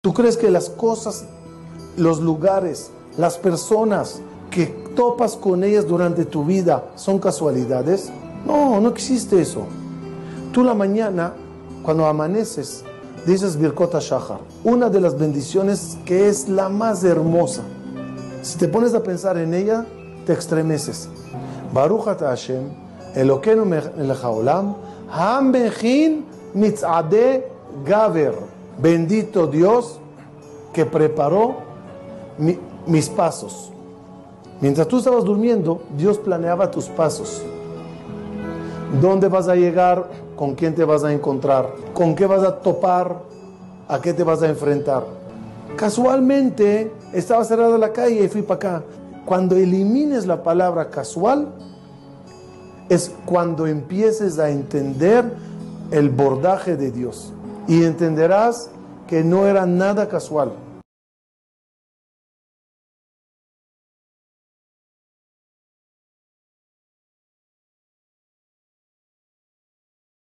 ¿Tú crees que las cosas, los lugares, las personas que topas con ellas durante tu vida son casualidades? No, no existe eso. Tú la mañana, cuando amaneces, dices Birkota Shahar, una de las bendiciones que es la más hermosa. Si te pones a pensar en ella, te estremeces. Baruch Hashem, Elokeinu melech haolam, ham bechin mitzade gaver. Bendito Dios que preparó mi- mis pasos. Mientras tú estabas durmiendo, Dios planeaba tus pasos. ¿Dónde vas a llegar? ¿Con quién te vas a encontrar? ¿Con qué vas a topar? ¿A qué te vas a enfrentar? Casualmente estaba cerrada la calle y fui para acá. Cuando elimines la palabra casual, es cuando empieces a entender el bordaje de Dios. Y entenderás que no era nada casual.